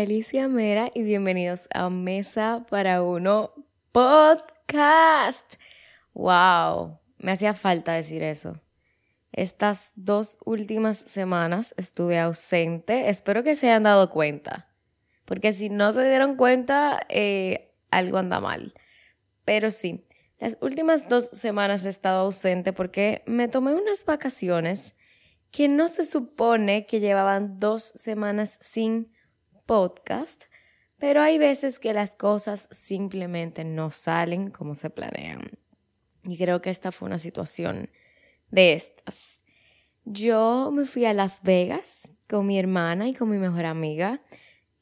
Alicia Mera y bienvenidos a Mesa para Uno Podcast. ¡Wow! Me hacía falta decir eso. Estas dos últimas semanas estuve ausente. Espero que se hayan dado cuenta. Porque si no se dieron cuenta, eh, algo anda mal. Pero sí, las últimas dos semanas he estado ausente porque me tomé unas vacaciones que no se supone que llevaban dos semanas sin podcast, pero hay veces que las cosas simplemente no salen como se planean. Y creo que esta fue una situación de estas. Yo me fui a Las Vegas con mi hermana y con mi mejor amiga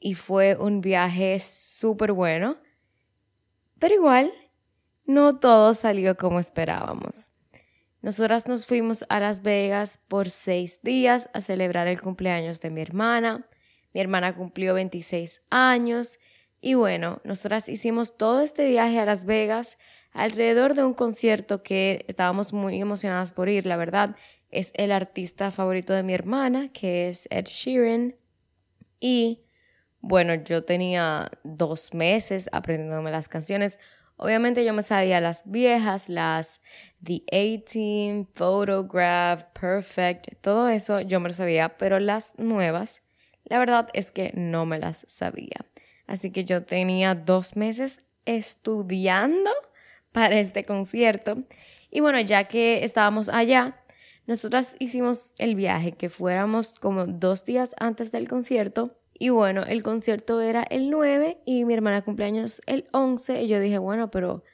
y fue un viaje súper bueno, pero igual no todo salió como esperábamos. Nosotras nos fuimos a Las Vegas por seis días a celebrar el cumpleaños de mi hermana. Mi hermana cumplió 26 años y bueno, nosotras hicimos todo este viaje a Las Vegas alrededor de un concierto que estábamos muy emocionadas por ir, la verdad. Es el artista favorito de mi hermana, que es Ed Sheeran. Y bueno, yo tenía dos meses aprendiéndome las canciones. Obviamente yo me sabía las viejas, las The A-Team, Photograph, Perfect, todo eso yo me lo sabía, pero las nuevas, la verdad es que no me las sabía. Así que yo tenía dos meses estudiando para este concierto. Y bueno, ya que estábamos allá, nosotras hicimos el viaje, que fuéramos como dos días antes del concierto y bueno, el concierto era el 9 y mi hermana cumpleaños el 11 y yo dije, bueno, pero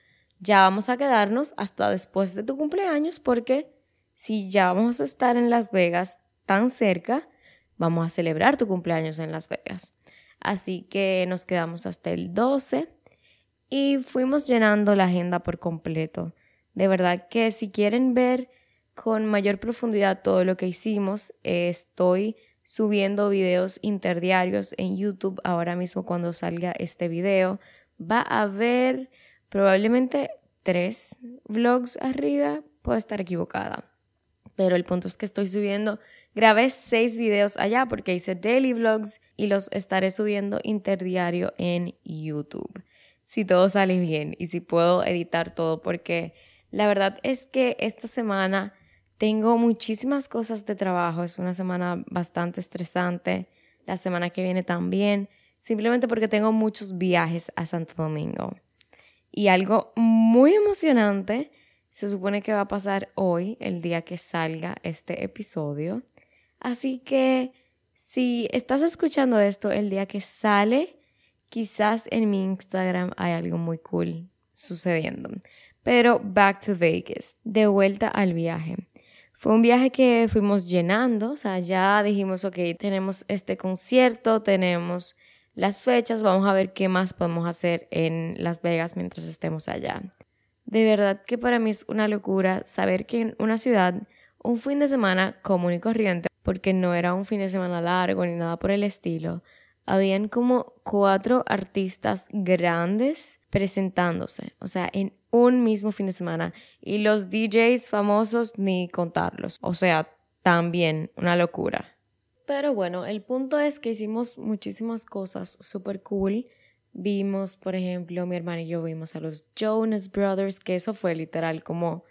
ya vamos a quedarnos hasta después de tu cumpleaños porque si ya vamos a estar en Las Vegas tan cerca, vamos a celebrar tu cumpleaños en Las Vegas. Así que nos quedamos hasta el 12 y fuimos llenando la agenda por completo. De verdad que si quieren ver con mayor profundidad todo lo que hicimos, estoy subiendo videos interdiarios en YouTube ahora mismo cuando salga este video. Va a haber probablemente tres vlogs arriba, puedo estar equivocada. Pero el punto es que estoy subiendo, grabé seis videos allá porque hice daily vlogs y los estaré subiendo interdiario en YouTube. Si todo sale bien y si puedo editar todo porque la verdad es que esta semana tengo muchísimas cosas de trabajo, es una semana bastante estresante, la semana que viene también, simplemente porque tengo muchos viajes a Santo Domingo. Y algo muy emocionante se supone que va a pasar hoy, el día que salga este episodio. Así que si estás escuchando esto el día que sale, quizás en mi Instagram hay algo muy cool sucediendo. Pero back to Vegas, de vuelta al viaje. Fue un viaje que fuimos llenando, o sea, ya dijimos, ok, tenemos este concierto, tenemos las fechas, vamos a ver qué más podemos hacer en Las Vegas mientras estemos allá. De verdad que para mí es una locura saber que en una ciudad, un fin de semana común y corriente, porque no era un fin de semana largo ni nada por el estilo, habían como cuatro artistas grandes presentándose, o sea, en un mismo fin de semana. Y los DJs famosos ni contarlos. O sea, también una locura. Pero bueno, el punto es que hicimos muchísimas cosas súper cool. Vimos, por ejemplo, mi hermana y yo vimos a los Jonas Brothers, que eso fue literal como,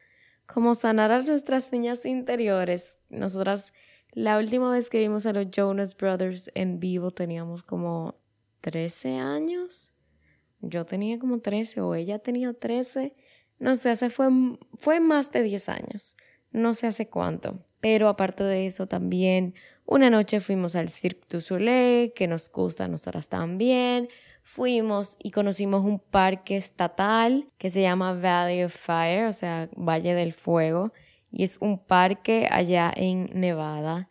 como sanar a nuestras niñas interiores. Nosotras, la última vez que vimos a los Jonas Brothers en vivo teníamos como 13 años yo tenía como 13 o ella tenía 13, no sé, hace fue, fue más de 10 años, no sé hace cuánto. Pero aparte de eso también, una noche fuimos al Cirque du Soleil, que nos gusta a nosotras también. Fuimos y conocimos un parque estatal que se llama Valley of Fire, o sea, Valle del Fuego. Y es un parque allá en Nevada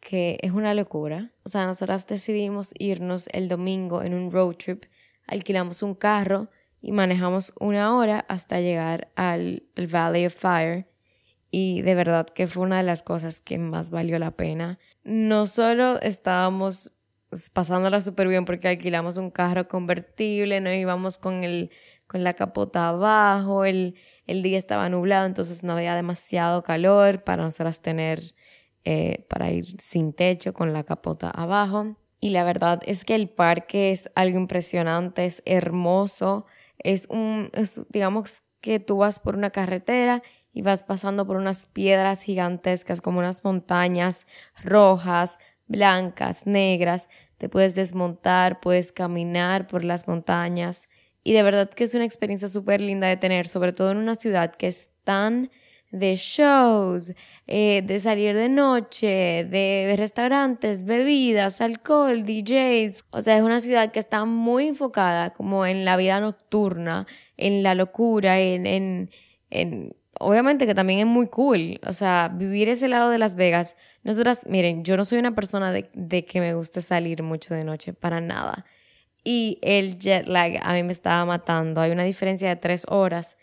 que es una locura. O sea, nosotras decidimos irnos el domingo en un road trip alquilamos un carro y manejamos una hora hasta llegar al, Valley of Fire. Y de verdad que fue una de las cosas que más valió la pena. No solo estábamos pasándola súper bien porque alquilamos un carro convertible, no íbamos con, el, con la capota abajo, el, el día estaba nublado, entonces no había demasiado calor para nosotras tener, eh, para ir sin techo con la capota abajo. Y la verdad es que el parque es algo impresionante, es hermoso, es un, digamos que tú vas por una carretera y vas pasando por unas piedras gigantescas como unas montañas rojas, blancas, negras, te puedes desmontar, puedes caminar por las montañas y de verdad que es una experiencia súper linda de tener, sobre todo en una ciudad que es tan de shows, eh, de salir de noche, de restaurantes, bebidas, alcohol, DJs. O sea, es una ciudad que está muy enfocada como en la vida nocturna, en la locura, en, en, en obviamente que también es muy cool. O sea, vivir ese lado de Las Vegas. Nosotras, miren, yo no soy una persona de, de que me guste salir mucho de noche, para nada. Y el jet lag a mí me estaba matando. Hay una diferencia de tres horas.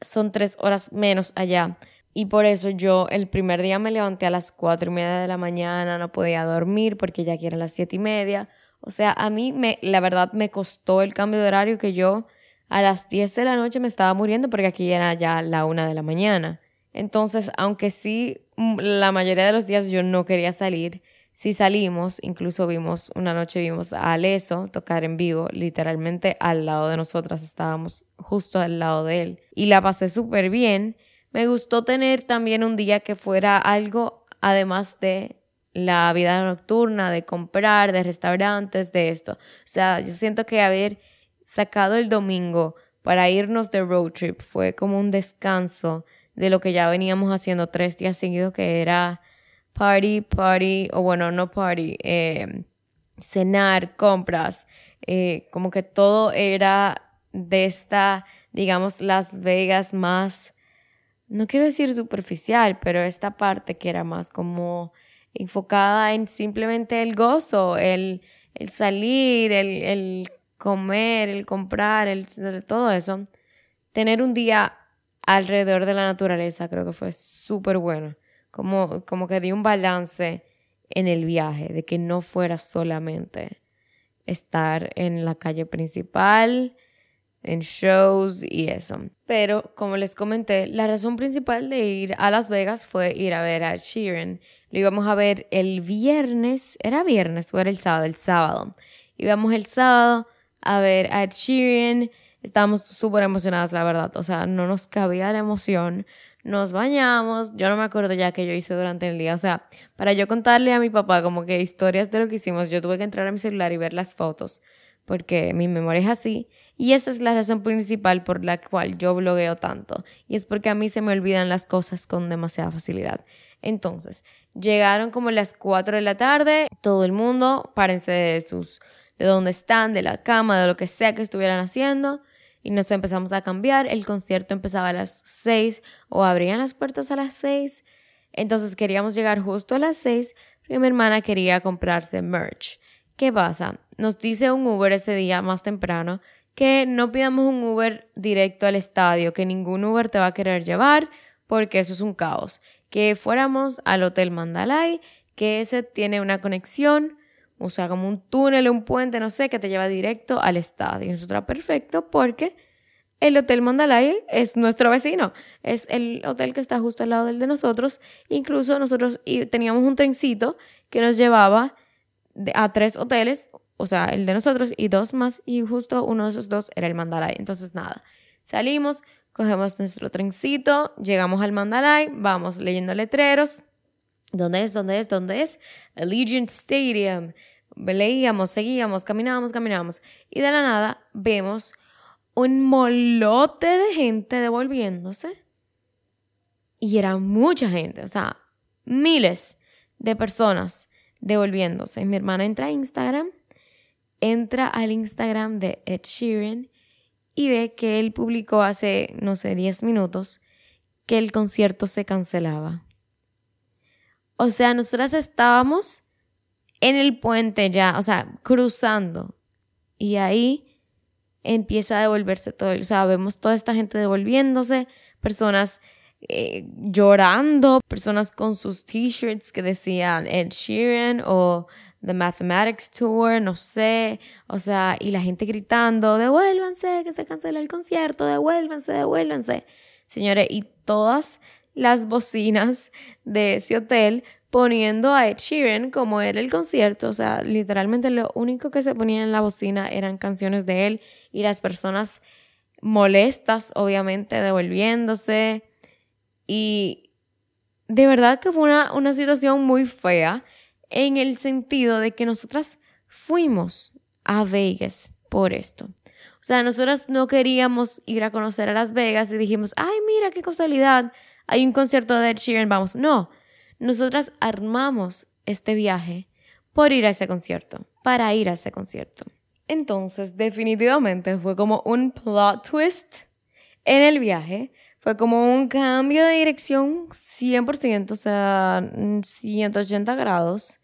Son tres horas menos allá. Y por eso yo el primer día me levanté a las cuatro y media de la mañana, no podía dormir porque ya que eran las siete y media. O sea, a mí me, la verdad me costó el cambio de horario que yo a las 10 de la noche me estaba muriendo porque aquí era ya la una de la mañana. Entonces, aunque sí, mm, la mayoría de los días yo no quería salir, si salimos, incluso vimos, una noche vimos a Aleso tocar en vivo, literalmente al lado de nosotras, estábamos justo al lado de él. Y la pasé súper bien. Me gustó tener también un día que fuera algo, además de la vida nocturna, de comprar, de restaurantes, de esto. O sea, yo siento que haber sacado el domingo para irnos de road trip. Fue como un descanso de lo que ya veníamos haciendo tres días seguidos, que era party, party, o bueno, no party, eh, cenar, compras, eh, como que todo era de esta, digamos, Las Vegas más, no quiero decir superficial, pero esta parte que era más como enfocada en simplemente el gozo, el, el salir, el, el comer, el comprar, el, todo eso, tener un día alrededor de la naturaleza creo que fue súper bueno. Como, como que di un balance en el viaje, de que no fuera solamente estar en la calle principal, en shows y eso. Pero como les comenté, la razón principal de ir a Las Vegas fue ir a ver a Sheeran. Lo íbamos a ver el viernes, era viernes o era el sábado, el sábado. Íbamos el sábado a ver a Ed Sheeran. Estábamos súper emocionadas, la verdad. O sea, no nos cabía la emoción. Nos bañamos. Yo no me acuerdo ya que yo hice durante el día. O sea, para yo contarle a mi papá como que historias de lo que hicimos, yo tuve que entrar a mi celular y ver las fotos. Porque mi memoria es así. Y esa es la razón principal por la cual yo blogueo tanto. Y es porque a mí se me olvidan las cosas con demasiada facilidad. Entonces, llegaron como las 4 de la tarde. Todo el mundo, párense de sus de dónde están, de la cama, de lo que sea que estuvieran haciendo. Y nos empezamos a cambiar. El concierto empezaba a las 6 o abrían las puertas a las 6. Entonces queríamos llegar justo a las 6 porque mi hermana quería comprarse merch. ¿Qué pasa? Nos dice un Uber ese día más temprano que no pidamos un Uber directo al estadio, que ningún Uber te va a querer llevar porque eso es un caos. Que fuéramos al Hotel Mandalay, que ese tiene una conexión o sea, como un túnel, un puente, no sé, que te lleva directo al estadio. Y nosotros, perfecto, porque el Hotel Mandalay es nuestro vecino. Es el hotel que está justo al lado del de nosotros. Incluso nosotros teníamos un trencito que nos llevaba a tres hoteles, o sea, el de nosotros y dos más, y justo uno de esos dos era el Mandalay. Entonces, nada, salimos, cogemos nuestro trencito, llegamos al Mandalay, vamos leyendo letreros, ¿Dónde es? ¿Dónde es? ¿Dónde es? Allegiant Stadium. Leíamos, seguíamos, caminábamos, caminábamos. Y de la nada vemos un molote de gente devolviéndose. Y era mucha gente, o sea, miles de personas devolviéndose. Mi hermana entra a Instagram, entra al Instagram de Ed Sheeran y ve que él publicó hace, no sé, 10 minutos que el concierto se cancelaba. O sea, nosotras estábamos en el puente ya, o sea, cruzando. Y ahí empieza a devolverse todo. O sea, vemos toda esta gente devolviéndose, personas eh, llorando, personas con sus t-shirts que decían Ed Sheeran o The Mathematics Tour, no sé. O sea, y la gente gritando, devuélvanse, que se cancela el concierto, devuélvanse, devuélvanse. Señores, y todas las bocinas de ese hotel poniendo a Ed Sheeran como era el concierto. O sea, literalmente lo único que se ponía en la bocina eran canciones de él y las personas molestas, obviamente, devolviéndose. Y de verdad que fue una, una situación muy fea en el sentido de que nosotras fuimos a Vegas por esto. O sea, nosotras no queríamos ir a conocer a Las Vegas y dijimos, ay, mira qué casualidad, hay un concierto de Ed Sheeran, vamos. No, nosotras armamos este viaje por ir a ese concierto, para ir a ese concierto. Entonces, definitivamente fue como un plot twist en el viaje. Fue como un cambio de dirección 100%, o sea, 180 grados.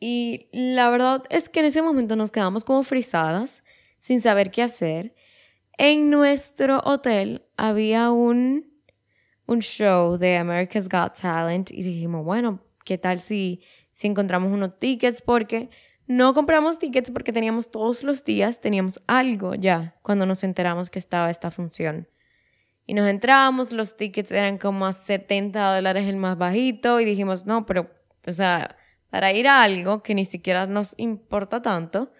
Y la verdad es que en ese momento nos quedamos como frisadas, sin saber qué hacer. En nuestro hotel había un, un show de America's Got Talent y dijimos, bueno, ¿qué tal si, si encontramos unos tickets? Porque no compramos tickets porque teníamos todos los días, teníamos algo ya cuando nos enteramos que estaba esta función. Y nos entramos, los tickets eran como a 70 dólares el más bajito y dijimos, no, pero, o sea, para ir a algo que ni siquiera nos importa tanto,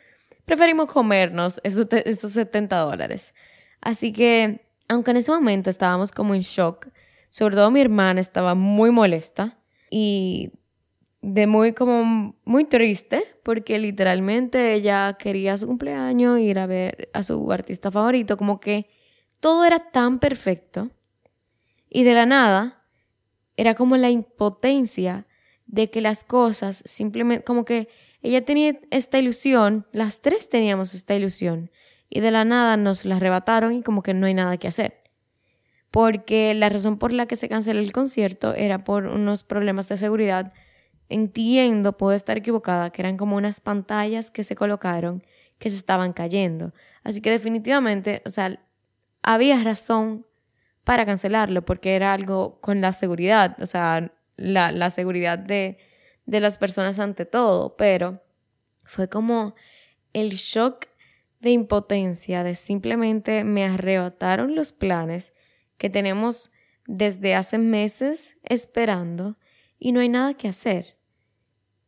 preferimos comernos esos, esos 70 dólares. Así que, aunque en ese momento estábamos como en shock, sobre todo mi hermana estaba muy molesta y de muy como muy triste porque literalmente ella quería su cumpleaños ir a ver a su artista favorito como que todo era tan perfecto. Y de la nada era como la impotencia de que las cosas simplemente como que ella tenía esta ilusión las tres teníamos esta ilusión y de la nada nos la arrebataron y como que no hay nada que hacer porque la razón por la que se canceló el concierto era por unos problemas de seguridad entiendo, puedo estar equivocada, que eran como unas pantallas que se colocaron que se estaban cayendo. Así que definitivamente, o sea, había razón para cancelarlo porque era algo con la seguridad, o sea, la, la seguridad de, de las personas ante todo, pero fue como el shock de impotencia, de simplemente me arrebataron los planes que tenemos desde hace meses esperando y no hay nada que hacer.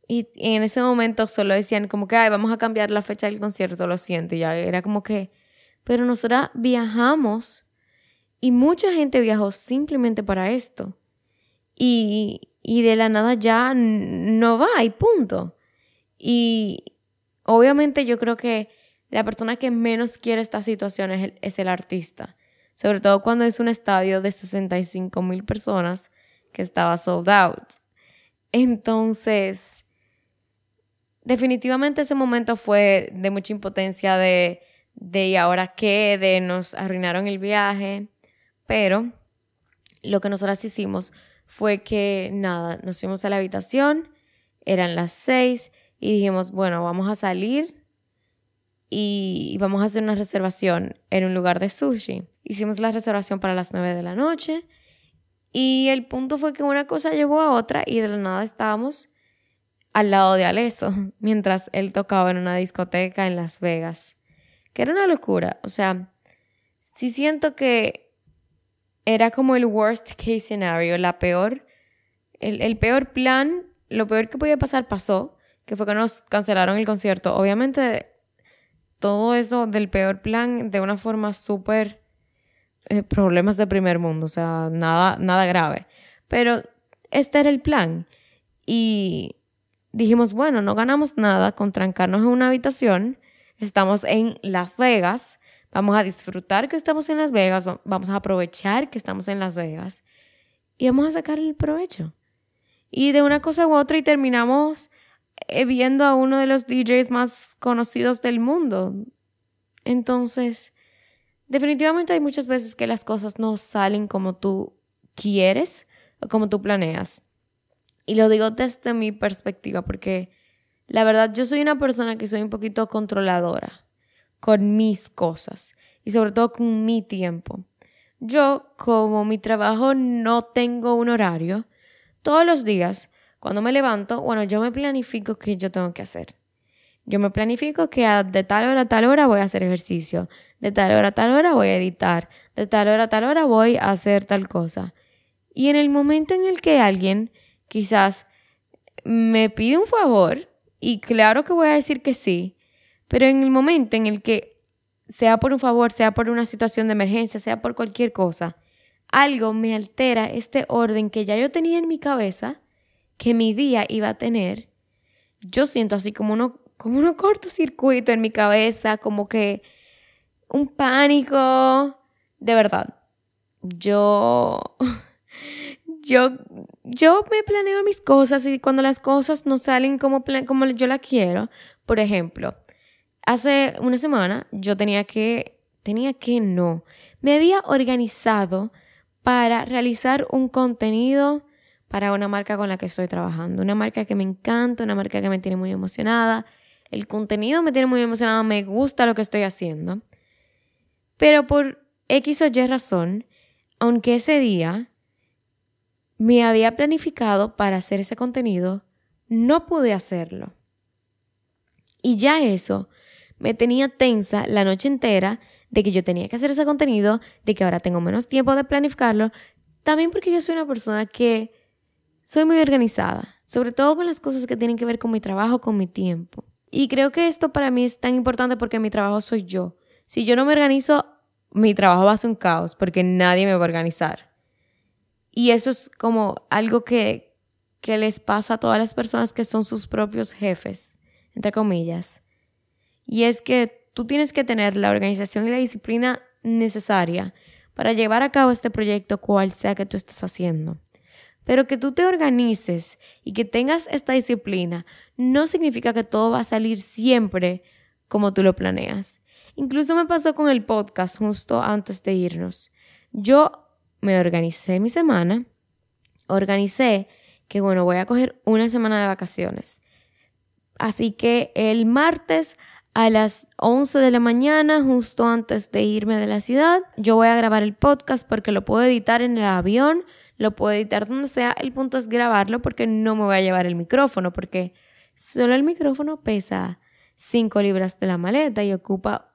Y, en ese momento solo decían como que, ay, vamos a cambiar la fecha del concierto, lo siento. Y ya era como que, pero nosotras viajamos y mucha gente viajó simplemente para esto. Y, y de la nada ya no va y punto. Y obviamente yo creo que la persona que menos quiere esta situación es el, es el artista. Sobre todo cuando es un estadio de 65 mil personas que estaba sold out. Entonces, definitivamente ese momento fue de mucha impotencia de, de ¿y ahora qué? De nos arruinaron el viaje. Pero lo que nosotras hicimos fue que nada, nos fuimos a la habitación, eran las seis y dijimos, bueno, vamos a salir y vamos a hacer una reservación en un lugar de sushi. Hicimos la reservación para las nueve de la noche y el punto fue que una cosa llevó a otra y de la nada estábamos al lado de Aleso, mientras él tocaba en una discoteca en Las Vegas. Que era una locura. O sea, sí siento que era como el worst case scenario, la peor, el, el peor plan, lo peor que podía pasar pasó, que fue que nos cancelaron el concierto. Obviamente, todo eso del peor plan de una forma súper eh, problemas de primer mundo, o sea, nada, nada grave. Pero este era el plan. Y dijimos, bueno, no ganamos nada con trancarnos en una habitación, estamos en Las Vegas, vamos a disfrutar que estamos en Las Vegas, vamos a aprovechar que estamos en Las Vegas y vamos a sacar el provecho. Y de una cosa u otra y terminamos viendo a uno de los DJs más conocidos del mundo. Entonces, definitivamente hay muchas veces que las cosas no salen como tú quieres o como tú planeas. Y lo digo desde mi perspectiva porque la verdad yo soy una persona que soy un poquito controladora con mis cosas y sobre todo con mi tiempo. Yo, como mi trabajo no tengo un horario, todos los días cuando me levanto, bueno, yo me planifico qué yo tengo que hacer. Yo me planifico que de tal hora a tal hora voy a hacer ejercicio, de tal hora a tal hora voy a editar, de tal hora a tal hora voy a hacer tal cosa. Y en el momento en el que alguien quizás me pide un favor y claro que voy a decir que sí, pero en el momento en el que sea por un favor, sea por una situación de emergencia, sea por cualquier cosa, algo me altera este orden que ya yo tenía en mi cabeza, que mi día iba a tener, yo siento así como uno, como un cortocircuito en mi cabeza, como que un pánico, de verdad. Yo, yo, yo me planeo mis cosas y cuando las cosas no salen como, como yo la quiero, por ejemplo, hace una semana yo tenía que, tenía que no, me había organizado para realizar un contenido para una marca con la que estoy trabajando. Una marca que me encanta, una marca que me tiene muy emocionada. El contenido me tiene muy emocionada, me gusta lo que estoy haciendo. Pero por X o Y razón, aunque ese día me había planificado para hacer ese contenido, no pude hacerlo. Y ya eso me tenía tensa la noche entera de que yo tenía que hacer ese contenido, de que ahora tengo menos tiempo de planificarlo, también porque yo soy una persona que soy muy organizada, sobre todo con las cosas que tienen que ver con mi trabajo, con mi tiempo. Y creo que esto para mí es tan importante porque mi trabajo soy yo. Si yo no me organizo, mi trabajo va a ser un caos porque nadie me va a organizar. Y eso es como algo que, que les pasa a todas las personas que son sus propios jefes, entre comillas. Y es que tú tienes que tener la organización y la disciplina necesaria para llevar a cabo este proyecto cual sea que tú estés haciendo. Pero que tú te organices y que tengas esta disciplina no significa que todo va a salir siempre como tú lo planeas. Incluso me pasó con el podcast justo antes de irnos. Yo me organicé mi semana, organicé que bueno, voy a coger una semana de vacaciones. Así que el martes a las 11 de la mañana, justo antes de irme de la ciudad. Yo voy a grabar el podcast porque lo puedo editar en el avión, lo puedo editar donde sea. El punto es grabarlo porque no me voy a llevar el micrófono, porque solo el micrófono pesa 5 libras de la maleta y ocupa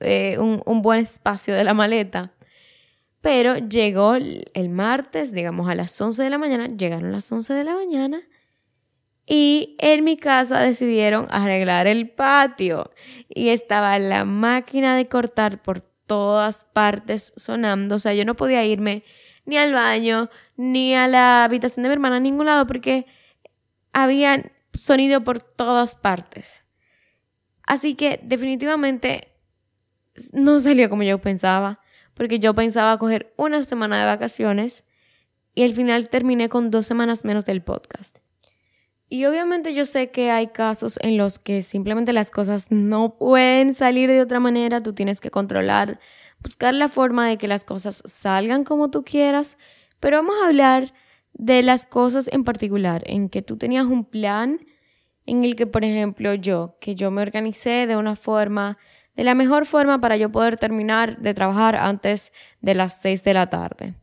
eh, un, un buen espacio de la maleta. Pero llegó el martes, digamos a las 11 de la mañana, llegaron las 11 de la mañana y en mi casa decidieron arreglar el patio y estaba la máquina de cortar por todas partes sonando. O sea, yo no podía irme ni al baño, ni a la habitación de mi hermana, a ningún lado, porque había sonido por todas partes. Así que definitivamente no salió como yo pensaba, porque yo pensaba coger una semana de vacaciones y al final terminé con dos semanas menos del podcast. Y obviamente yo sé que hay casos en los que simplemente las cosas no pueden salir de otra manera, tú tienes que controlar, buscar la forma de que las cosas salgan como tú quieras, pero vamos a hablar de las cosas en particular, en que tú tenías un plan en el que, por ejemplo, yo, que yo me organicé de una forma, de la mejor forma para yo poder terminar de trabajar antes de las 6 de la tarde.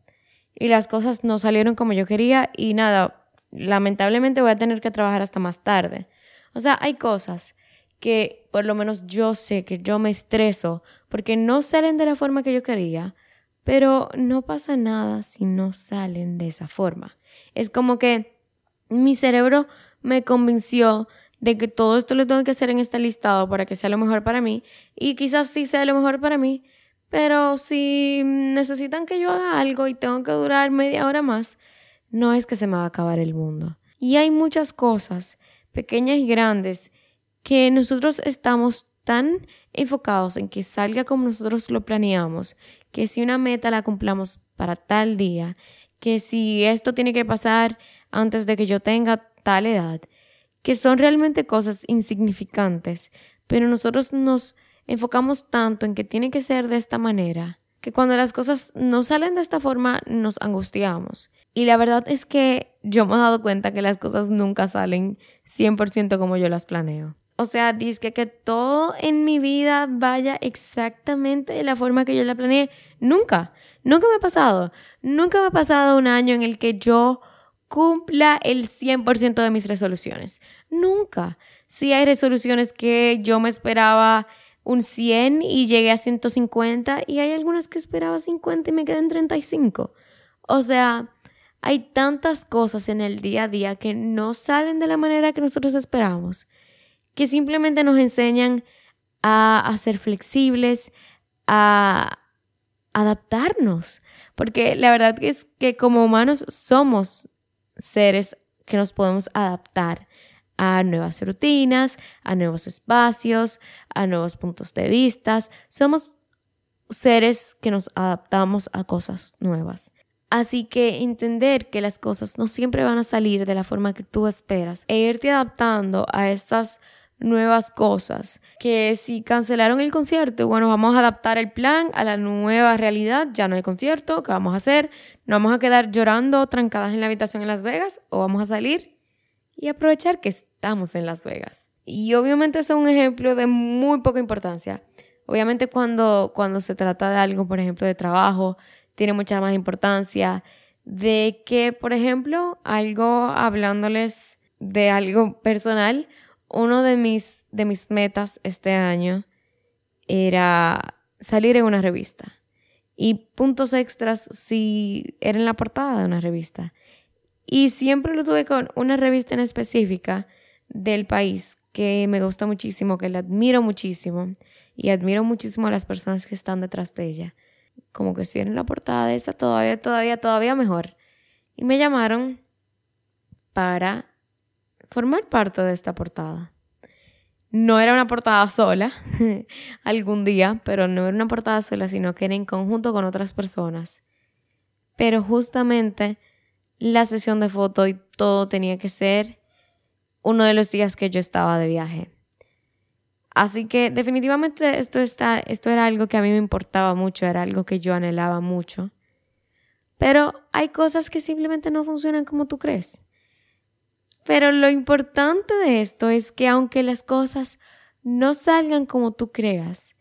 Y las cosas no salieron como yo quería y nada, lamentablemente voy a tener que trabajar hasta más tarde. O sea, hay cosas que por lo menos yo sé que yo me estreso porque no salen de la forma que yo quería, pero no pasa nada si no salen de esa forma. Es como que mi cerebro me convenció de que todo esto lo tengo que hacer en este listado para que sea lo mejor para mí y quizás sí sea lo mejor para mí, pero si necesitan que yo haga algo y tengo que durar media hora más, no es que se me va a acabar el mundo. Y hay muchas cosas, pequeñas y grandes, que nosotros estamos tan enfocados en que salga como nosotros lo planeamos, que si una meta la cumplamos para tal día, que si esto tiene que pasar antes de que yo tenga tal edad, que son realmente cosas insignificantes, pero nosotros nos enfocamos tanto en que tiene que ser de esta manera, que cuando las cosas no salen de esta forma nos angustiamos. Y la verdad es que yo me he dado cuenta que las cosas nunca salen 100% como yo las planeo. O sea, dice que, todo en mi vida vaya exactamente de la forma que yo la planeé. Nunca, nunca me ha pasado. Nunca me ha pasado un año en el que yo cumpla el 100% de mis resoluciones. Nunca. Sí hay resoluciones que yo me esperaba un 100 y llegué a 150 y hay algunas que esperaba 50 y me quedé en 35. O sea, Hay tantas cosas en el día a día que no salen de la manera que nosotros esperamos, que simplemente nos enseñan a, ser flexibles, a adaptarnos, porque la verdad es que como humanos somos seres que nos podemos adaptar a nuevas rutinas, a nuevos espacios, a nuevos puntos de vista. Somos seres que nos adaptamos a cosas nuevas. Así que entender que las cosas no siempre van a salir de la forma que tú esperas e irte adaptando a estas nuevas cosas. Que si cancelaron el concierto, bueno, vamos a adaptar el plan a la nueva realidad. Ya no hay concierto, ¿qué vamos a hacer? ¿No vamos a quedar llorando trancadas en la habitación en Las Vegas? ¿O vamos a salir y aprovechar que estamos en Las Vegas? Y obviamente es un ejemplo de muy poca importancia. Obviamente cuando, cuando se trata de algo, por ejemplo, de trabajo, tiene mucha más importancia. De que, por ejemplo, algo hablándoles de algo personal, uno de mis, de mis metas este año era salir en una revista. Y puntos extras si era en la portada de una revista. Y siempre lo tuve con una revista en específica del país que me gusta muchísimo, que la admiro muchísimo. Y admiro muchísimo a las personas que están detrás de ella. Como que si en la portada de esa, todavía, todavía, todavía mejor. Y me llamaron para formar parte de esta portada. No era una portada sola algún día, pero no era una portada sola, sino que era en conjunto con otras personas. Pero justamente la sesión de foto y todo tenía que ser uno de los días que yo estaba de viaje. Así que definitivamente esto, está, esto era algo que a mí me importaba mucho, era algo que yo anhelaba mucho. Pero hay cosas que simplemente no funcionan como tú crees. Pero lo importante de esto es que aunque las cosas no salgan como tú creas,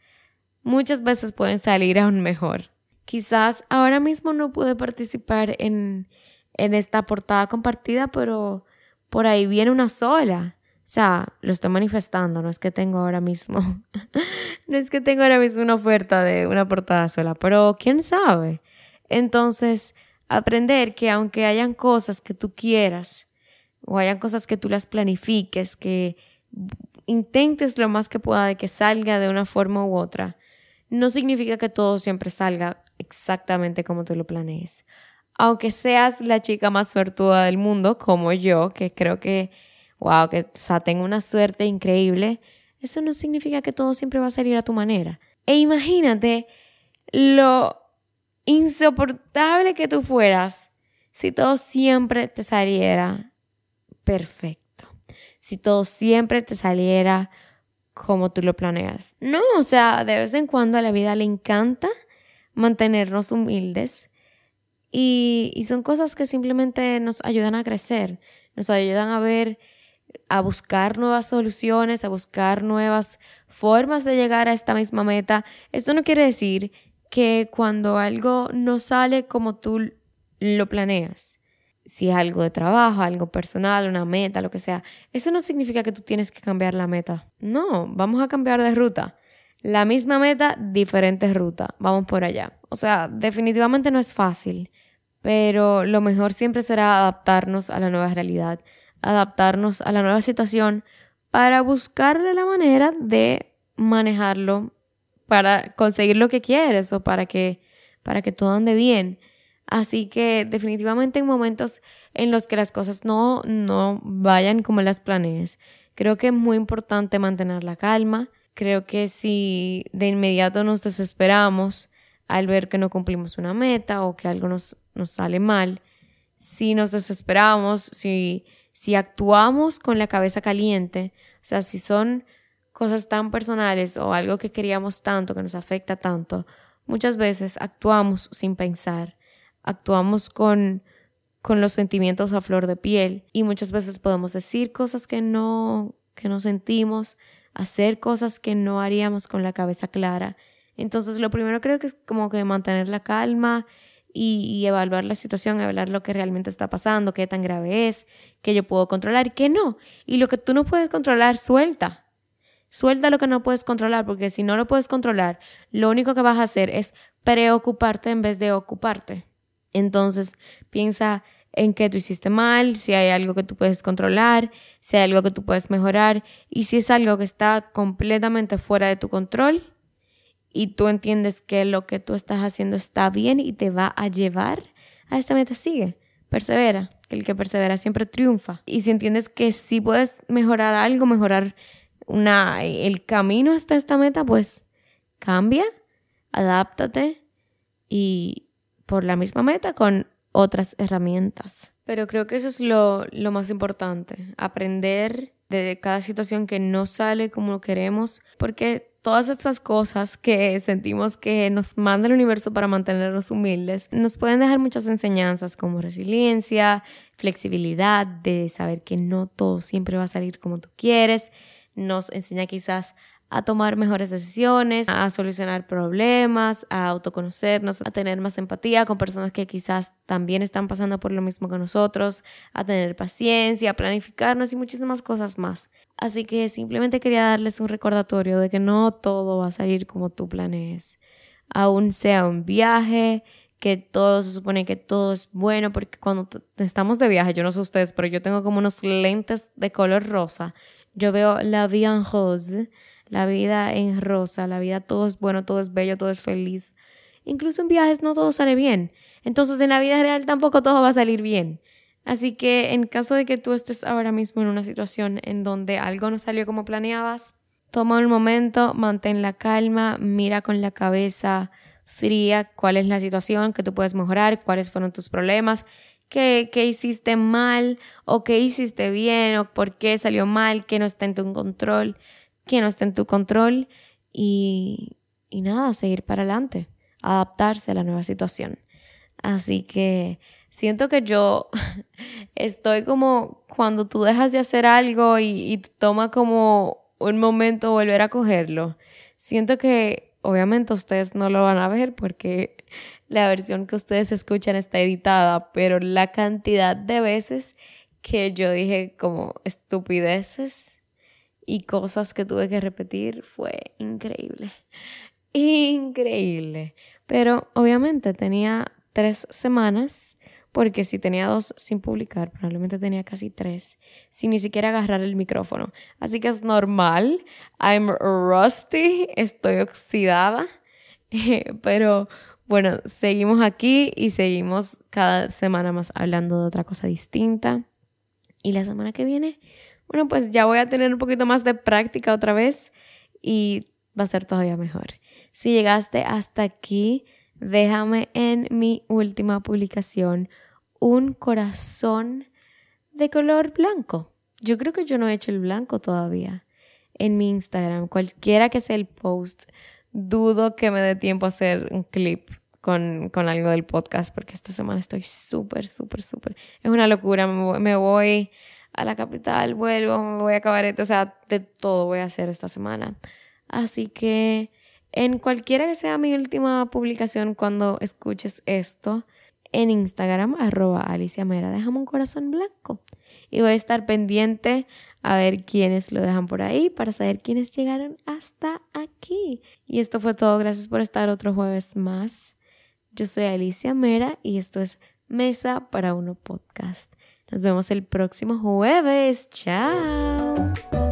muchas veces pueden salir aún mejor. Quizás ahora mismo no pude participar en, en esta portada compartida, pero por ahí viene una sola. O sea, lo estoy manifestando, no es que tengo ahora mismo, no es que tengo ahora mismo una oferta de una portada sola, pero quién sabe. Entonces, aprender que aunque hayan cosas que tú quieras, o hayan cosas que tú las planifiques, que intentes lo más que pueda de que salga de una forma u otra, no significa que todo siempre salga exactamente como tú lo planees. Aunque seas la chica más suertuda del mundo, como yo, que creo que, wow, que o tengo una suerte increíble, eso no significa que todo siempre va a salir a tu manera. E imagínate lo insoportable que tú fueras si todo siempre te saliera perfecto. Si todo siempre te saliera como tú lo planeas. No, o sea, de vez en cuando a la vida le encanta mantenernos humildes y, y son cosas que simplemente nos ayudan a crecer, nos ayudan a ver, a buscar nuevas soluciones, a buscar nuevas formas de llegar a esta misma meta. Esto no quiere decir que cuando algo no sale como tú lo planeas, si es algo de trabajo, algo personal, una meta, lo que sea, eso no significa que tú tienes que cambiar la meta. No, vamos a cambiar de ruta. La misma meta, diferente ruta. Vamos por allá. O sea, definitivamente no es fácil, pero lo mejor siempre será adaptarnos a la nueva realidad, adaptarnos a la nueva situación para buscarle la manera de manejarlo para conseguir lo que quieres o para que para que todo ande bien. Así que definitivamente en momentos en los que las cosas no, no vayan como las planees, creo que es muy importante mantener la calma. Creo que si de inmediato nos desesperamos al ver que no cumplimos una meta o que algo nos, nos sale mal, si nos desesperamos, si, si actuamos con la cabeza caliente, o sea, si son cosas tan personales o algo que queríamos tanto, que nos afecta tanto, muchas veces actuamos sin pensar actuamos con, con los sentimientos a flor de piel y muchas veces podemos decir cosas que no, que no sentimos, hacer cosas que no haríamos con la cabeza clara. Entonces lo primero creo que es como que mantener la calma y, evaluar la situación, evaluar lo que realmente está pasando, qué tan grave es, qué yo puedo controlar y qué no. Y lo que tú no puedes controlar, suelta. Suelta lo que no puedes controlar, porque si no lo puedes controlar, lo único que vas a hacer es preocuparte en vez de ocuparte. Entonces piensa en qué tú hiciste mal, si hay algo que tú puedes controlar, si hay algo que tú puedes mejorar y si es algo que está completamente fuera de tu control y tú entiendes que lo que tú estás haciendo está bien y te va a llevar a esta meta, sigue, persevera, que el que persevera siempre triunfa. Y si entiendes que si puedes mejorar algo, mejorar una, el camino hasta esta meta, pues cambia, adáptate y por la misma meta con otras herramientas. Pero creo que eso es lo, lo más importante, aprender de cada situación que no sale como queremos, porque todas estas cosas que sentimos que nos manda el universo para mantenernos humildes, nos pueden dejar muchas enseñanzas como resiliencia, flexibilidad, de saber que no todo siempre va a salir como tú quieres, nos enseña quizás a tomar mejores decisiones, a solucionar problemas, a autoconocernos, a tener más empatía con personas que quizás también están pasando por lo mismo que nosotros, a tener paciencia, a planificarnos y muchísimas cosas más. Así que simplemente quería darles un recordatorio de que no todo va a salir como tú planees. Aún sea un viaje, que todo se supone que todo es bueno, porque cuando estamos de viaje, yo no sé ustedes, pero yo tengo como unos lentes de color rosa. Yo veo la vie en rose la vida en rosa, la vida todo es bueno, todo es bello, todo es feliz. Incluso en viajes no todo sale bien. Entonces en la vida real tampoco todo va a salir bien. Así que en caso de que tú estés ahora mismo en una situación en donde algo no salió como planeabas, toma un momento, mantén la calma, mira con la cabeza fría cuál es la situación que tú puedes mejorar, cuáles fueron tus problemas, qué, qué hiciste mal o qué hiciste bien o por qué salió mal, qué no está en tu control que no esté en tu control y, y nada, seguir para adelante, adaptarse a la nueva situación. Así que siento que yo estoy como cuando tú dejas de hacer algo y, y toma como un momento volver a cogerlo. Siento que obviamente ustedes no lo van a ver porque la versión que ustedes escuchan está editada, pero la cantidad de veces que yo dije como estupideces y cosas que tuve que repetir fue increíble. Increíble. Pero obviamente tenía tres semanas, porque si tenía dos sin publicar, probablemente tenía casi tres, sin ni siquiera agarrar el micrófono. Así que es normal. I'm rusty, estoy oxidada. Pero bueno, seguimos aquí y seguimos cada semana más hablando de otra cosa distinta. Y la semana que viene bueno, pues ya voy a tener un poquito más de práctica otra vez y va a ser todavía mejor. Si llegaste hasta aquí, déjame en mi última publicación un corazón de color blanco. Yo creo que yo no he hecho el blanco todavía en mi Instagram. Cualquiera que sea el post, dudo que me dé tiempo a hacer un clip con, con algo del podcast porque esta semana estoy súper, súper, súper. Es una locura. Me voy a la capital, vuelvo, me voy a cabaret, o sea, de todo voy a hacer esta semana. Así que en cualquiera que sea mi última publicación cuando escuches esto, en Instagram, arroba Alicia Mera, déjame un corazón blanco. Y voy a estar pendiente a ver quiénes lo dejan por ahí para saber quiénes llegaron hasta aquí. Y esto fue todo. Gracias por estar otro jueves más. Yo soy Alicia Mera y esto es Mesa para Uno Podcast. Nos vemos el próximo jueves. Chao.